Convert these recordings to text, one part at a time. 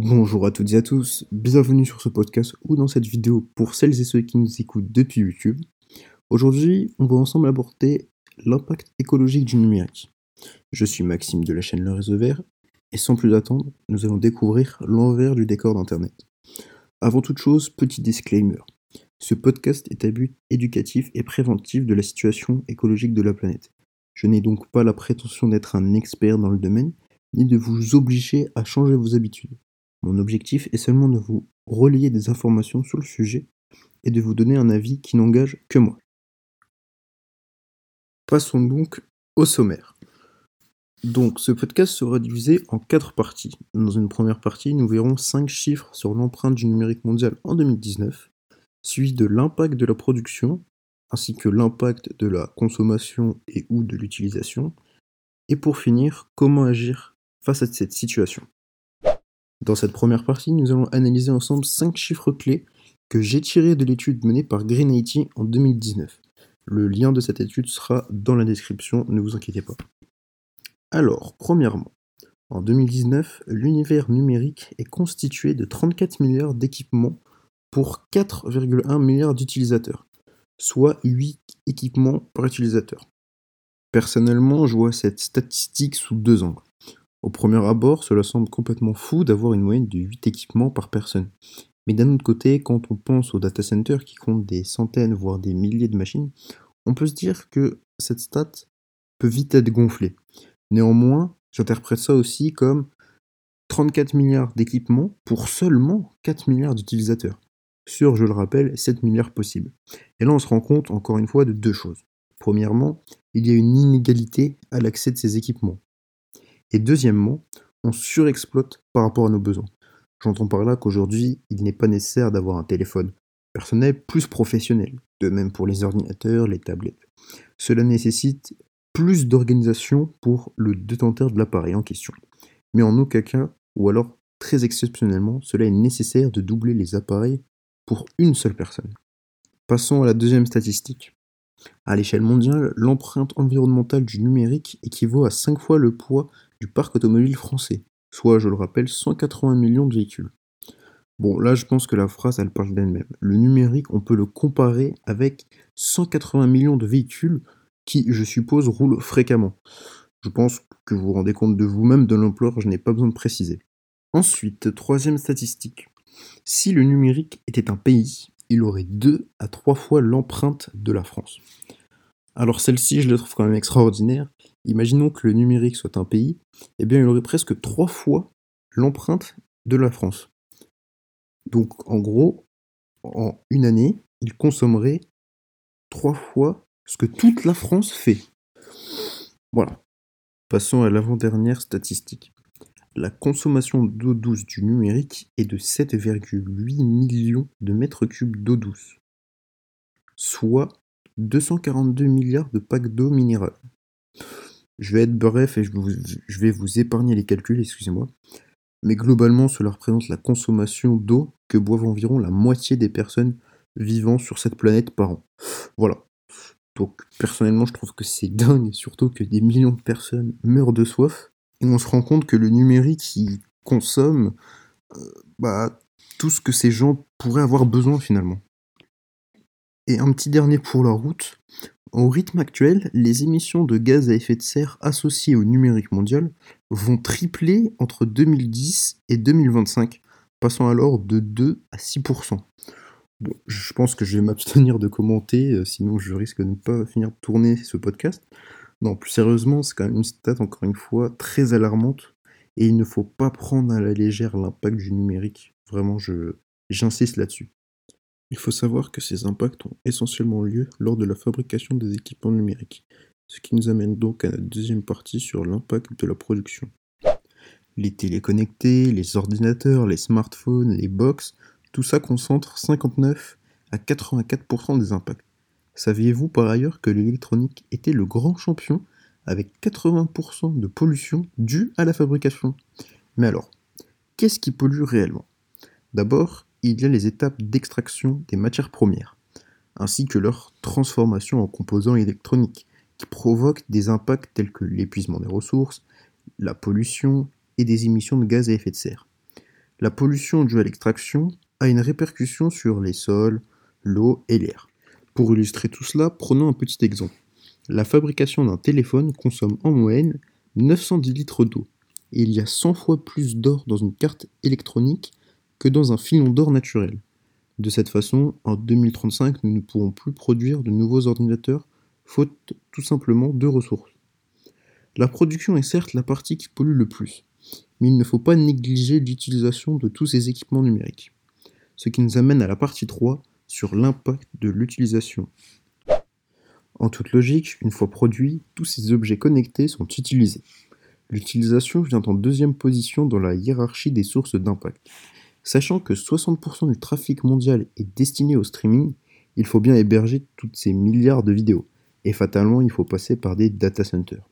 Bonjour à toutes et à tous, bienvenue sur ce podcast ou dans cette vidéo pour celles et ceux qui nous écoutent depuis YouTube. Aujourd'hui, on va ensemble aborder l'impact écologique du numérique. Je suis Maxime de la chaîne Le Réseau Vert et sans plus attendre, nous allons découvrir l'envers du décor d'Internet. Avant toute chose, petit disclaimer. Ce podcast est à but éducatif et préventif de la situation écologique de la planète. Je n'ai donc pas la prétention d'être un expert dans le domaine, ni de vous obliger à changer vos habitudes. Mon objectif est seulement de vous relayer des informations sur le sujet et de vous donner un avis qui n'engage que moi. Passons donc au sommaire. Donc ce podcast sera divisé en quatre parties. Dans une première partie, nous verrons cinq chiffres sur l'empreinte du numérique mondial en 2019, suivi de l'impact de la production, ainsi que l'impact de la consommation et ou de l'utilisation, et pour finir, comment agir face à cette situation? Dans cette première partie, nous allons analyser ensemble 5 chiffres clés que j'ai tirés de l'étude menée par Green IT en 2019. Le lien de cette étude sera dans la description, ne vous inquiétez pas. Alors, premièrement, en 2019, l'univers numérique est constitué de 34 milliards d'équipements pour 4,1 milliards d'utilisateurs, soit 8 équipements par utilisateur. Personnellement, je vois cette statistique sous deux angles. Au premier abord, cela semble complètement fou d'avoir une moyenne de 8 équipements par personne. Mais d'un autre côté, quand on pense aux data centers qui comptent des centaines, voire des milliers de machines, on peut se dire que cette stat peut vite être gonflée. Néanmoins, j'interprète ça aussi comme 34 milliards d'équipements pour seulement 4 milliards d'utilisateurs. Sur, je le rappelle, 7 milliards possibles. Et là, on se rend compte, encore une fois, de deux choses. Premièrement, il y a une inégalité à l'accès de ces équipements. Et deuxièmement, on surexploite par rapport à nos besoins. J'entends par là qu'aujourd'hui, il n'est pas nécessaire d'avoir un téléphone personnel plus professionnel, de même pour les ordinateurs, les tablettes. Cela nécessite plus d'organisation pour le détenteur de l'appareil en question. Mais en aucun cas, ou alors très exceptionnellement, cela est nécessaire de doubler les appareils pour une seule personne. Passons à la deuxième statistique. À l'échelle mondiale, l'empreinte environnementale du numérique équivaut à 5 fois le poids du parc automobile français, soit, je le rappelle, 180 millions de véhicules. Bon, là, je pense que la phrase, elle parle d'elle-même. Le numérique, on peut le comparer avec 180 millions de véhicules qui, je suppose, roulent fréquemment. Je pense que vous vous rendez compte de vous-même de l'ampleur, je n'ai pas besoin de préciser. Ensuite, troisième statistique. Si le numérique était un pays, il aurait deux à trois fois l'empreinte de la France. Alors celle-ci, je la trouve quand même extraordinaire. Imaginons que le numérique soit un pays, eh bien il aurait presque trois fois l'empreinte de la France. Donc en gros, en une année, il consommerait trois fois ce que toute la France fait. Voilà. Passons à l'avant-dernière statistique. La consommation d'eau douce du numérique est de 7,8 millions de mètres cubes d'eau douce, soit 242 milliards de packs d'eau minérale. Je vais être bref et je, vais vous épargner les calculs, excusez-moi. Mais globalement, cela représente la consommation d'eau que boivent environ la moitié des personnes vivant sur cette planète par an. Voilà. Donc personnellement, je trouve que c'est dingue, surtout que des millions de personnes meurent de soif. Et on se rend compte que le numérique, il consomme euh, bah, tout ce que ces gens pourraient avoir besoin finalement. Et un petit dernier pour la route. Au rythme actuel, les émissions de gaz à effet de serre associées au numérique mondial vont tripler entre 2010 et 2025, passant alors de 2 à 6%. Bon, je pense que je vais m'abstenir de commenter, euh, sinon je risque de ne pas finir de tourner ce podcast. Non, plus sérieusement, c'est quand même une stat, encore une fois, très alarmante, et il ne faut pas prendre à la légère l'impact du numérique. Vraiment, j'insiste là-dessus. Il faut savoir que ces impacts ont essentiellement lieu lors de la fabrication des équipements numériques, ce qui nous amène donc à la deuxième partie sur l'impact de la production. Les téléconnectés, les ordinateurs, les smartphones, les box, tout ça concentre 59 à 84% des impacts. Saviez-vous par ailleurs que l'électronique était le grand champion avec 80% de pollution due à la fabrication? Mais alors, qu'est-ce qui pollue réellement? D'abord, il y a les étapes d'extraction des matières premières, ainsi que leur transformation en composants électroniques, qui provoquent des impacts tels que l'épuisement des ressources, la pollution et des émissions de gaz à effet de serre. La pollution due à l'extraction a une répercussion sur les sols, l'eau et l'air. Pour illustrer tout cela, prenons un petit exemple. La fabrication d'un téléphone consomme en moyenne 910 litres d'eau. Et il y a 100 fois plus d'or dans une carte électronique que dans un filon d'or naturel. De cette façon, en 2035, nous ne pourrons plus produire de nouveaux ordinateurs, faute tout simplement de ressources. La production est certes la partie qui pollue le plus, mais il ne faut pas négliger l'utilisation de tous ces équipements numériques. Ce qui nous amène à la partie 3 sur l'impact de l'utilisation. En toute logique, une fois produits, tous ces objets connectés sont utilisés. L'utilisation vient en deuxième position dans la hiérarchie des sources d'impact. Sachant que 60% du trafic mondial est destiné au streaming, il faut bien héberger toutes ces milliards de vidéos. Et fatalement, il faut passer par des data centers.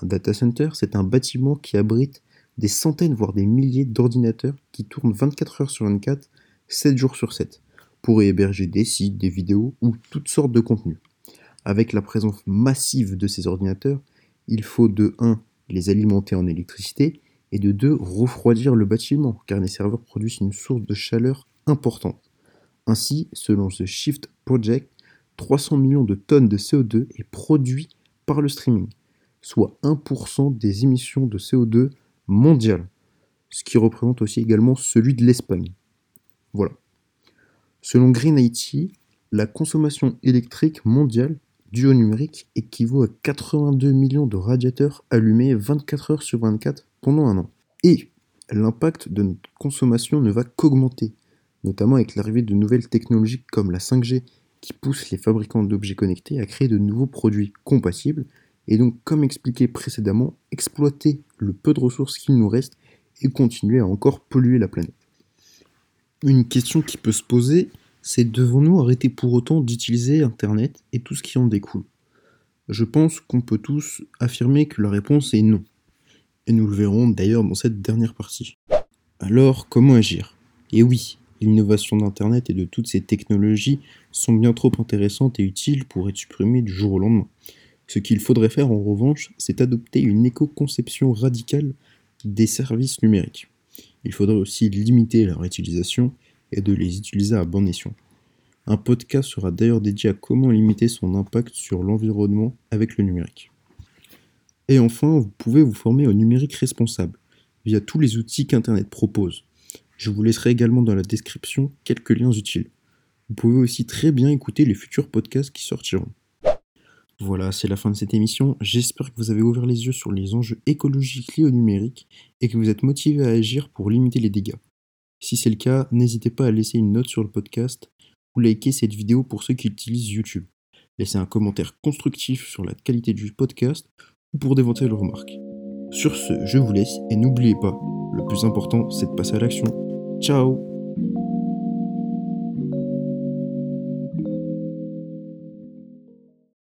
Un data center, c'est un bâtiment qui abrite des centaines, voire des milliers d'ordinateurs qui tournent 24 heures sur 24, 7 jours sur 7, pour y héberger des sites, des vidéos ou toutes sortes de contenus. Avec la présence massive de ces ordinateurs, il faut de 1 les alimenter en électricité et de deux, refroidir le bâtiment, car les serveurs produisent une source de chaleur importante. Ainsi, selon The Shift Project, 300 millions de tonnes de CO2 est produit par le streaming, soit 1% des émissions de CO2 mondiales, ce qui représente aussi également celui de l'Espagne. Voilà. Selon Green IT, la consommation électrique mondiale due au numérique équivaut à 82 millions de radiateurs allumés 24 heures sur 24 pendant un an. Et l'impact de notre consommation ne va qu'augmenter, notamment avec l'arrivée de nouvelles technologies comme la 5G qui poussent les fabricants d'objets connectés à créer de nouveaux produits compatibles et donc, comme expliqué précédemment, exploiter le peu de ressources qu'il nous reste et continuer à encore polluer la planète. Une question qui peut se poser, c'est devons-nous arrêter pour autant d'utiliser Internet et tout ce qui en découle? Je pense qu'on peut tous affirmer que la réponse est non et nous le verrons d'ailleurs dans cette dernière partie. Alors, comment agir? Et oui, l'innovation d'Internet et de toutes ces technologies sont bien trop intéressantes et utiles pour être supprimées du jour au lendemain. Ce qu'il faudrait faire en revanche, c'est adopter une éco-conception radicale des services numériques. Il faudrait aussi limiter leur utilisation et de les utiliser à bon escient. Un podcast sera d'ailleurs dédié à comment limiter son impact sur l'environnement avec le numérique. Et enfin, vous pouvez vous former au numérique responsable via tous les outils qu'Internet propose. Je vous laisserai également dans la description quelques liens utiles. Vous pouvez aussi très bien écouter les futurs podcasts qui sortiront. Voilà, c'est la fin de cette émission. J'espère que vous avez ouvert les yeux sur les enjeux écologiques liés au numérique et que vous êtes motivé à agir pour limiter les dégâts. Si c'est le cas, n'hésitez pas à laisser une note sur le podcast ou liker cette vidéo pour ceux qui utilisent YouTube. Laissez un commentaire constructif sur la qualité du podcast pour d'éventuelles remarques. Sur ce, je vous laisse et n'oubliez pas, le plus important c'est de passer à l'action. Ciao